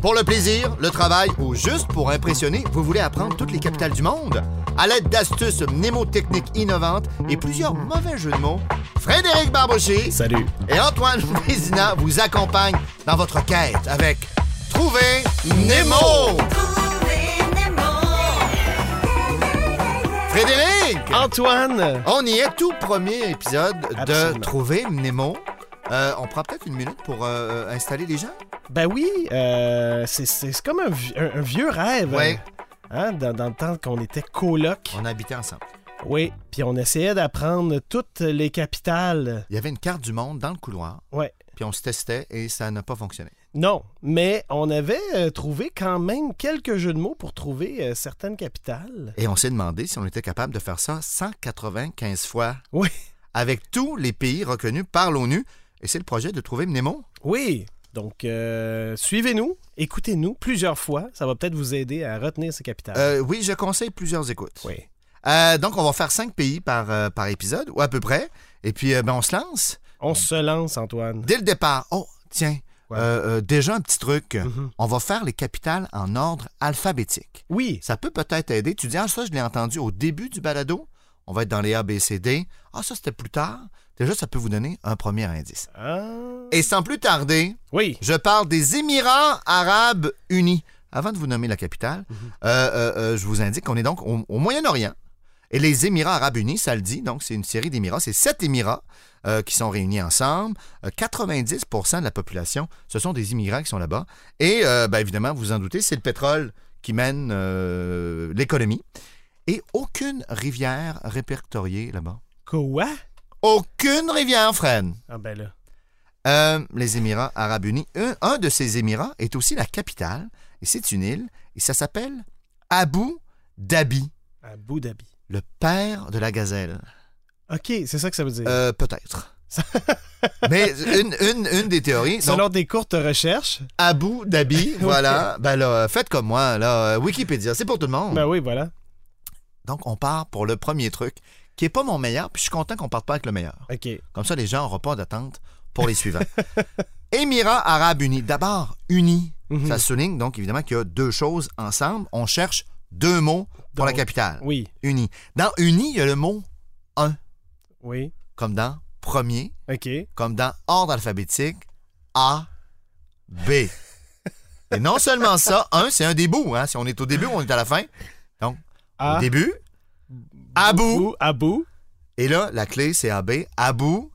Pour le plaisir, le travail ou juste pour impressionner, vous voulez apprendre toutes les capitales du monde? À l'aide d'astuces mnémotechniques innovantes et plusieurs mauvais jeux de mots, Frédéric Barbouchi Salut. et Antoine Vézina vous accompagnent dans votre quête avec Trouver Nemo! Frédéric! Antoine! On y est, tout premier épisode de. Trouver Nemo. Euh, on prend peut-être une minute pour euh, installer les gens? Ben oui, euh, c'est- comme un, vi- un- un vieux rêve. Ouais. Hein, dans, dans le temps qu'on était coloc. On habitait ensemble. Oui, puis on essayait d'apprendre toutes les capitales. Il y avait une carte du monde dans le couloir, Ouais. puis on se testait et ça n'a pas fonctionné. Non, mais on avait euh, trouvé quand même quelques jeux de mots pour trouver euh, certaines capitales. Et on s'est demandé si on était capable de faire ça 195 fois Oui. avec tous les pays reconnus par l'ONU. Et c'est le projet de trouver Nemo. Oui. Donc, euh, suivez-nous, écoutez-nous plusieurs fois. Ça va peut-être vous aider à retenir ces capitales. Euh, oui, je conseille plusieurs écoutes. oui. Euh, donc, on va faire cinq pays par, par épisode, ou à peu près. Et puis, ben, on se lance. On se lance, Antoine. Dès le départ, oh, tiens, Ouais. euh, euh, déjà un petit truc. Mhm. On va faire les capitales en ordre alphabétique. Oui. Ça peut peut-être aider. Tu dis, ah, ça, je l'ai entendu au début du balado. On va être dans les A, B, C, D. Ah, ça, c'était plus tard. Déjà, ça peut vous donner un premier indice. Ah. Et sans plus tarder, Oui. je parle des Émirats arabes unis. Avant de vous nommer la capitale, Mhm. euh, euh, euh, je vous indique qu'on est donc au, au Moyen-Orient. Et les Émirats arabes unis, ça le dit, donc c'est une série d'Émirats. C'est sept Émirats euh, qui sont réunis ensemble. Euh, 90% de la population, ce sont des immigrants qui sont là-bas. Et euh, ben, évidemment, vous en doutez, c'est le pétrole qui mène l'économie. Et aucune rivière répertoriée là-bas. Quoi? Aucune rivière, Fred. Ah ben là. Euh, les Émirats arabes unis. Un, un de ces Émirats est aussi la capitale, et c'est une île, et ça s'appelle Abu Dhabi, Abu Dhabi. le père de la gazelle. OK, c'est ça que ça veut dire. Euh, Peut-être. Mais une, une- une des théories, donc, Selon des courtes recherches. Abu Dhabi, voilà. Ben là, faites comme moi, là, euh, Wikipédia, c'est pour tout le monde. Ben oui, voilà. Donc, on part pour le premier truc, qui est pas mon meilleur, puis je suis content qu'on parte pas avec le meilleur. OK. Comme ça, les gens n'auront pas d'attente pour les suivants. Émirats arabes unis. D'abord, unis. Mhm. Ça souligne donc évidemment qu'il y a deux choses ensemble. On cherche deux mots pour la capitale. Oui. Unis. Dans uni, il y a le mot un, Oui. comme dans premier, OK. comme dans ordre alphabétique A, B. Et non seulement ça, un, c'est un des bouts. Hein? Si on est au début, on est à la fin. Donc, A. au début, Abu. Abu. Abu. Et là, la clé, c'est AB. Abu,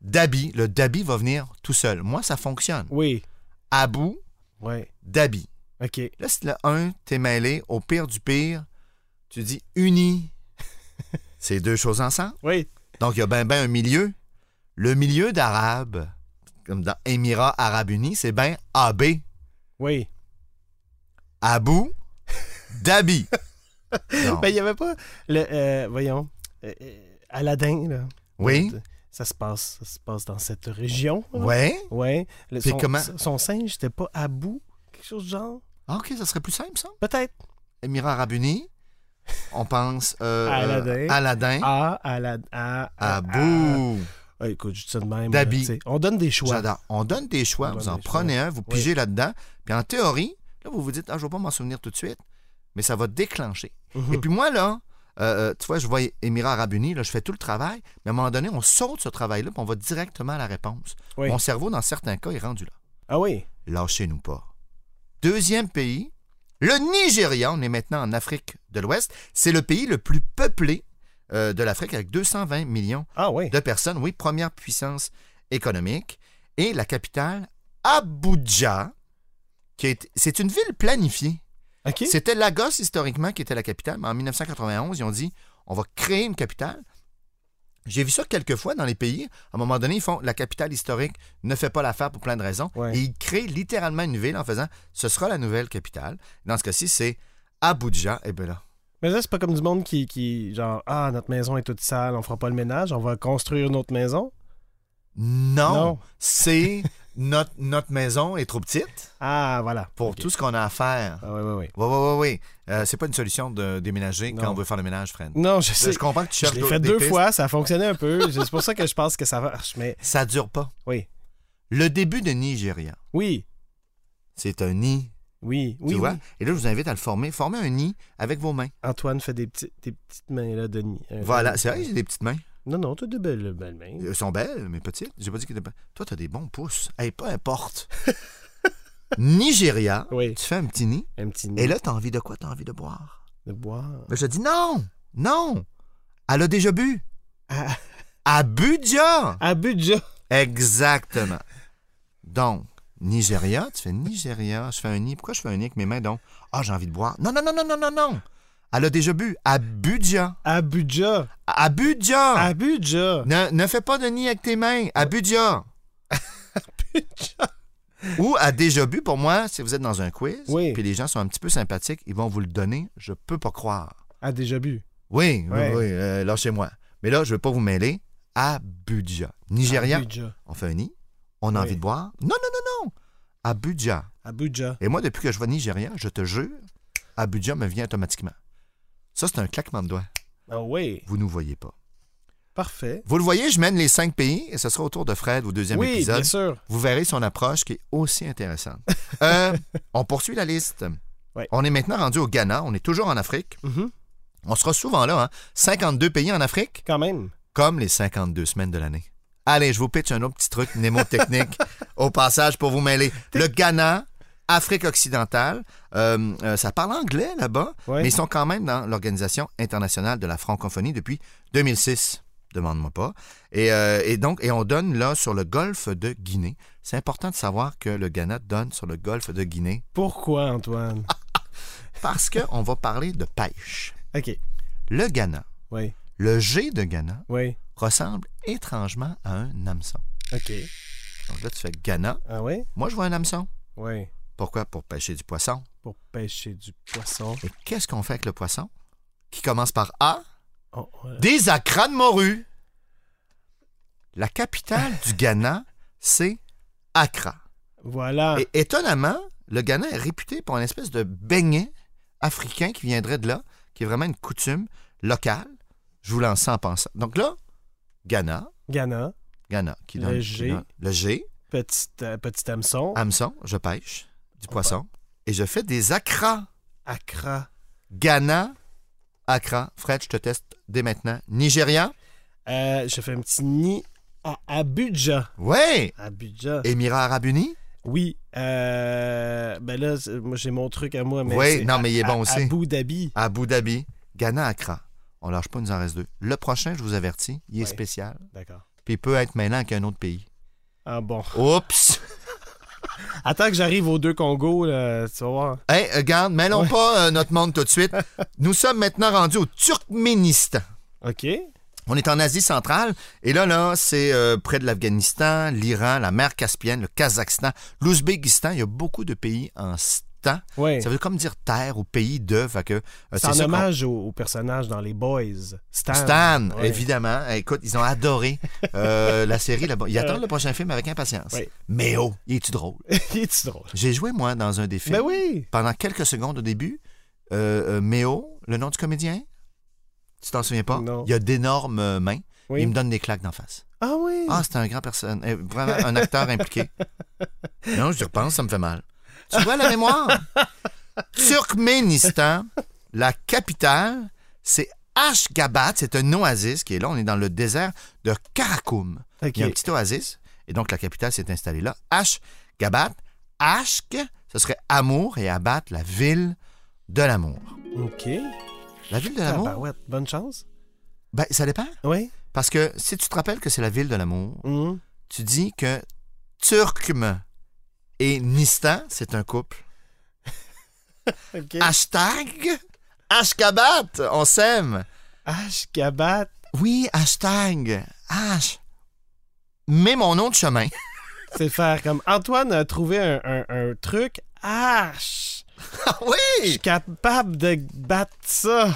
Dhabi. Le Dhabi va venir tout seul. Moi, ça fonctionne. Oui. Abu, Oui. Dhabi. OK. Là, si le 1, t'es mêlé, au pire du pire, tu dis uni. c'est deux choses ensemble. Oui. Donc, il y a bien ben un milieu. Le milieu d'arabe, comme dans Émirats arabes unis, c'est bien AB. Oui. Abu, Dhabi. Ben, il n'y avait pas le. euh, voyons. euh, euh, Aladdin, là. Oui. Ça se passe, ça se passe dans cette région. là. Ouais. Ouais. Le- son, comment- son singe, c'était pas Abu, quelque chose du genre. Ah, OK, ça serait plus simple, ça. Peut-être. Émirats arabes unis. On pense euh, Aladdin. euh, Aladdin. A, Aladdin. Ah, écoute, je dis ça de même. Sais. On donne des choix. J'adore. On donne des choix, On vous en prenez un, vous Oui. pigez là-dedans. Puis en théorie, là, vous vous dites, ah, je ne vais pas m'en souvenir tout de suite, mais ça va déclencher. Et puis moi, là, euh, euh, tu vois, je vois Émirats Arabes Unis, là, je fais tout le travail, mais à un moment donné, on saute ce travail-là, puis on va directement à la réponse. Oui. Mon cerveau, dans certains cas, est rendu là. Ah oui. Lâchez-nous pas. Deuxième pays, le Nigeria. On est maintenant en Afrique de l'Ouest. C'est le pays le plus peuplé euh, de l'Afrique avec 220 millions Ah oui. de personnes. Oui, première puissance économique. Et la capitale, Abuja, qui est, c'est une ville planifiée. C'était Lagos historiquement qui était la capitale, mais en 1991, ils ont dit on va créer une capitale. J'ai vu ça quelques fois dans les pays. À un moment donné, ils font la capitale historique ne fait pas l'affaire pour plein de raisons. Ouais. Et ils créent littéralement une ville en faisant ce sera la nouvelle capitale. Dans ce cas-ci, c'est Abuja. Et bien là. Mais là, c'est pas comme du monde qui, qui, genre, ah, notre maison est toute sale, on fera pas le ménage, on va construire une autre maison? Non, Non. c'est notre, notre maison est trop petite Ah, voilà. pour tout ce qu'on a à faire. Ah, oui, oui, oui. Oui, oui, oui. Euh, c'est pas une solution de déménager Non. quand on veut faire le ménage, Fred. Non, je sais. Je comprends que tu Je cherches l'ai d'autres- fait deux pistes. fois, ça a fonctionné un peu. C'est pour ça que je pense que ça marche. Mais Ça dure pas. oui. Le début de Nigeria, Oui. c'est un nid Oui, oui, tu vois? oui. Et là, je vous invite à le former. Formez un nid avec vos mains. Antoine fait des, petits, des petites mains, là, Denis. Euh, Voilà, c'est vrai que j'ai des petites mains. Non, non, t'as de belles, belles mains. Elles sont belles, mais petites. J'ai pas dit qu'elles étaient belles. Toi, t'as des bons pouces. Hey, peu importe. Nigeria, Oui, tu fais un petit nid. un petit nid Et là, t'as envie de quoi? T'as envie de boire? de boire. Mais je te dis non! Non! Elle a déjà bu. À bu déjà! à budget. Exactement. Donc, Nigeria, tu fais Nigeria, je fais un nid. Pourquoi je fais un nid avec mes mains donc? Ah, j'ai envie de boire. Non, non, non, non, non, non, non. Elle a déjà bu. À Budja. À budget. Ne, ne fais pas de nid avec tes mains. À Budja. Ou à déjà bu, pour moi, si vous êtes dans un quiz, Oui. puis les gens sont un petit peu sympathiques, ils vont vous le donner. Je peux pas croire. À déjà bu. Oui, oui, Ouais. oui, euh, lâchez-moi. Mais là, je veux pas vous mêler. À Budja. Nigeria, on fait un nid. On a Oui. envie de boire. Non, non, non, non. À budget. Et moi, depuis que je vois Nigeria, je te jure, Abuja me vient automatiquement. Ça, c'est un claquement de doigts. Ah oui. Vous ne nous voyez pas. Parfait. Vous le voyez, je mène les cinq pays et ce sera au tour de Fred au deuxième oui, épisode. bien sûr. Vous verrez son approche qui est aussi intéressante. Euh, on poursuit la liste. Ouais. On est maintenant rendu au Ghana. On est toujours en Afrique. Mhm. On sera souvent là. Hein? 52 pays en Afrique, Quand même. comme les 52 semaines de l'année. Allez, je vous pitch un autre petit truc mnémotechnique au passage pour vous mêler. Le Ghana, Afrique occidentale, euh, euh, ça parle anglais là-bas, Ouais. mais ils sont quand même dans l'Organisation internationale de la francophonie depuis 2006. Demande-moi pas. Et, euh, et donc, et on donne là sur le golfe de Guinée. C'est important de savoir que le Ghana donne sur le golfe de Guinée Pourquoi, Antoine? parce qu'on va parler de pêche. OK. Le Ghana, Oui. le G de Ghana, Oui. ressemble étrangement à un hameçon. OK. Donc là, tu fais Ghana. Ah oui? Moi, je vois un hameçon. Oui. Pourquoi? Pour pêcher du poisson. Pour pêcher du poisson. Et qu'est-ce qu'on fait avec le poisson? Qui commence par A? Oh. Des acras de morue. La capitale du Ghana, c'est Accra. Voilà. Et étonnamment, le Ghana est réputé pour une espèce de beignet africain qui viendrait de là, qui est vraiment une coutume locale. Je vous lance en pensant. Donc là, Ghana, Ghana. Ghana, qui Le qui G. donne- le G, Petit, euh, petit hameçon. hameçon, je pêche du On poisson et je fais des acras. Accra. Ghana, Accra. Fred, je te teste dès maintenant. Nigeria, Euh, je fais un petit nid à Abuja. ouais. Abuja. Émirats Arabes Unis, Oui. Euh, ben là, moi, j'ai mon truc à moi. Mais Oui, non, mais il est à- bon aussi. Abu Dhabi. Abu Dhabi, Ghana, Accra. On lâche pas, il nous en reste deux. Le prochain, je vous avertis, il est Ouais. spécial. D'accord. Puis il peut être mêlant avec un autre pays. Ah bon. Oups! Attends que j'arrive aux deux Congos, là, tu vas voir. Hey, regarde, mêlons Ouais. pas euh, notre monde tout de suite. Nous sommes maintenant rendus au Turkménistan. OK. On est en Asie centrale et là, là, c'est euh, près de l'Afghanistan, l'Iran, la mer Caspienne, le Kazakhstan, l'Ouzbékistan. Il y a beaucoup de pays en Oui. Ça veut comme dire terre ou pays de. Fait que, euh, C'est en hommage au, au personnage dans Les Boys. Stan. Stan, évidemment. Écoute, ils ont adoré euh, la série là-bas. Ils attendent le prochain film avec impatience. Oui. Mais oh, il est-tu drôle? Il est drôle? J'ai joué, moi, dans un des films. Ben oui. Pendant quelques secondes au début, euh, euh, Méo, le nom du comédien, tu t'en souviens pas? Non. Il a d'énormes mains. Oui. Il me donne des claques d'en face. Ah oui. Ah, c'est un grand personne, vraiment un acteur impliqué. Non, je repense, ça me fait mal. Tu vois la mémoire? Turkménistan, la capitale, c'est Ashgabat, c'est un oasis qui est là. On est dans le désert de Karakoum. OK. Il y a un petit oasis, et donc la capitale s'est installée là. Ashgabat, Ashk, ce serait amour, et Abat, la ville de l'amour. OK. La ville de l'amour, Tabarouette. Bonne chance. ben, ça dépend. Oui. Parce que si tu te rappelles que c'est la ville de l'amour, Mhm. tu dis que Turkme et Nistan, c'est un couple. Hashtag Ashgabat, on s'aime. Ashgabat. Oui, hashtag H. Mets mon nom de chemin. C'est faire comme Antoine a trouvé un, un- un truc. Ah, je Ah je oui! suis capable de battre ça.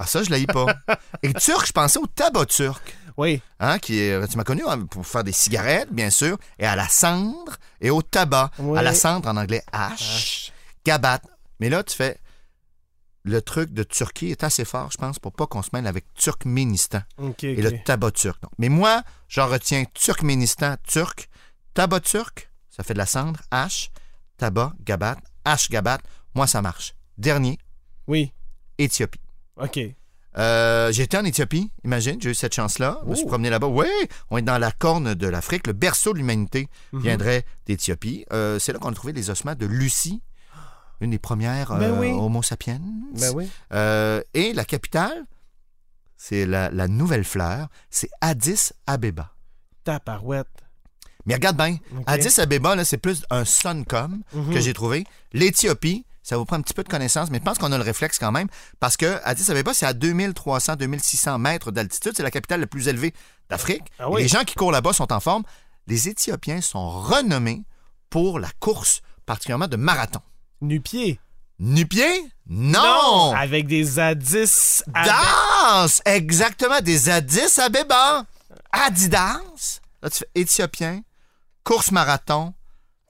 Ah, ça, je l'ai pas. Et turc, je pensais au tabac turc. Oui. Hein, qui est, tu m'as connu hein, pour faire des cigarettes, bien sûr, et à la cendre et au tabac. Oui. À la cendre en anglais, H. Gabat. Mais là, tu fais. Le truc de Turquie est assez fort, je pense, pour pas qu'on se mêle avec Turkménistan OK, et le tabac turc. Donc, mais moi, j'en retiens Turkménistan, turc, tabac turc, ça fait de la cendre, H, tabac, gabat, Ashgabat. Moi, ça marche. Dernier, Oui. Éthiopie. OK. Euh, été en Éthiopie, imagine, j'ai eu cette chance-là. Je me suis Oh. promené là-bas. Oui, on est dans la corne de l'Afrique. Le berceau de l'humanité Mhm. viendrait d'Éthiopie. Euh, c'est là qu'on a trouvé les ossements de Lucie, une des premières Ben euh, oui. Homo sapiens. Ben oui. Et la capitale, c'est la, la nouvelle fleur, c'est Addis Abeba. Taparouette. Mais regarde bien. Addis Abeba, là, c'est plus un Suncom Mhm. que j'ai trouvé. L'Éthiopie, ça vous prend un petit peu de connaissance, mais je pense qu'on a le réflexe quand même, parce que Addis Abeba, c'est à 2300, 2600 mètres d'altitude. C'est la capitale la plus élevée d'Afrique. Ah oui. Les gens qui courent là-bas sont en forme. Les Éthiopiens sont renommés pour la course, particulièrement de marathon. Nu-pied. Nu-pied? Non! Avec des Addis. Danse! Exactement, des Addis Abeba. Adidas. Là, tu fais Éthiopien, course marathon,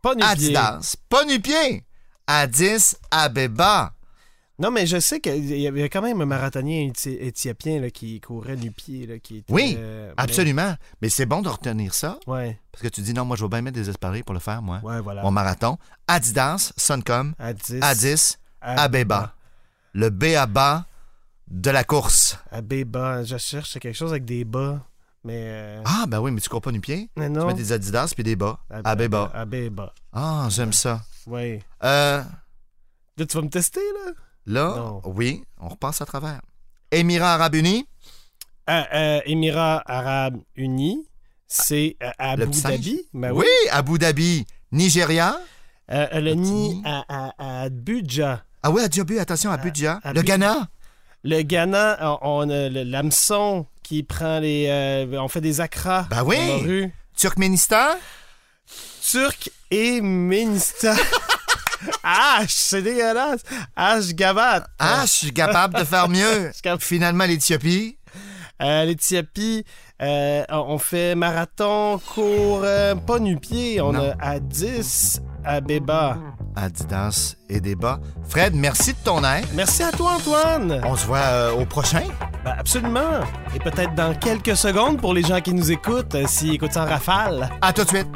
Pas. Adidas. Pas nu-pied. Addis Abeba. Non, mais je sais qu'il y avait quand même un marathonien éthi- éthiopien là, qui courait nu-pied. là, qui était, Oui, euh, Absolument. Mais c'est bon de retenir ça, mais- Ouais, parce que tu dis non, moi, je vais bien mettre des espadrilles pour le faire, moi. ouais, voilà. Mon marathon. Adidas, Suncom, Addis. Addis, Abeba. Le B à bas de la course. Abeba. Je cherche quelque chose avec des bas. Mais. euh, Ah, ben oui, mais tu cours pas nu-pied. mais Tu non. mets des Adidas puis des bas. Ab- Abeba. Abeba. Ah, j'aime ça. Oui. Euh, Là, tu vas me tester, là? là, Non. oui, on repasse à travers. Émirats Arabes Unis. Ah, euh, Émirats Arabes Unis. C'est euh, Abu? Dhabi. Ben oui. Abu Dhabi. Nigeria. Euh, le nid. à, à, à Budja. Ah oui, à Djobu, attention, à Budja. à le Ghana. Le Ghana, on, on a l'hameçon qui prend les. on fait des acras. Ben oui. dans la rue. Turkménistan. Turc et Ministan. ah, c'est dégueulasse. Ashgabat. Ah, je suis capable de faire mieux. Finalement, l'Éthiopie. Euh, L'Éthiopie, euh, on fait marathon, cours, euh, pas nu-pied. On Non. a Addis Abeba. Adidas et des bas. Fred, merci de ton aide. Merci à toi, Antoine. On se voit au prochain. Ben, absolument. Et peut-être dans quelques secondes pour les gens qui nous écoutent, s'ils écoutent en rafale. À tout de suite.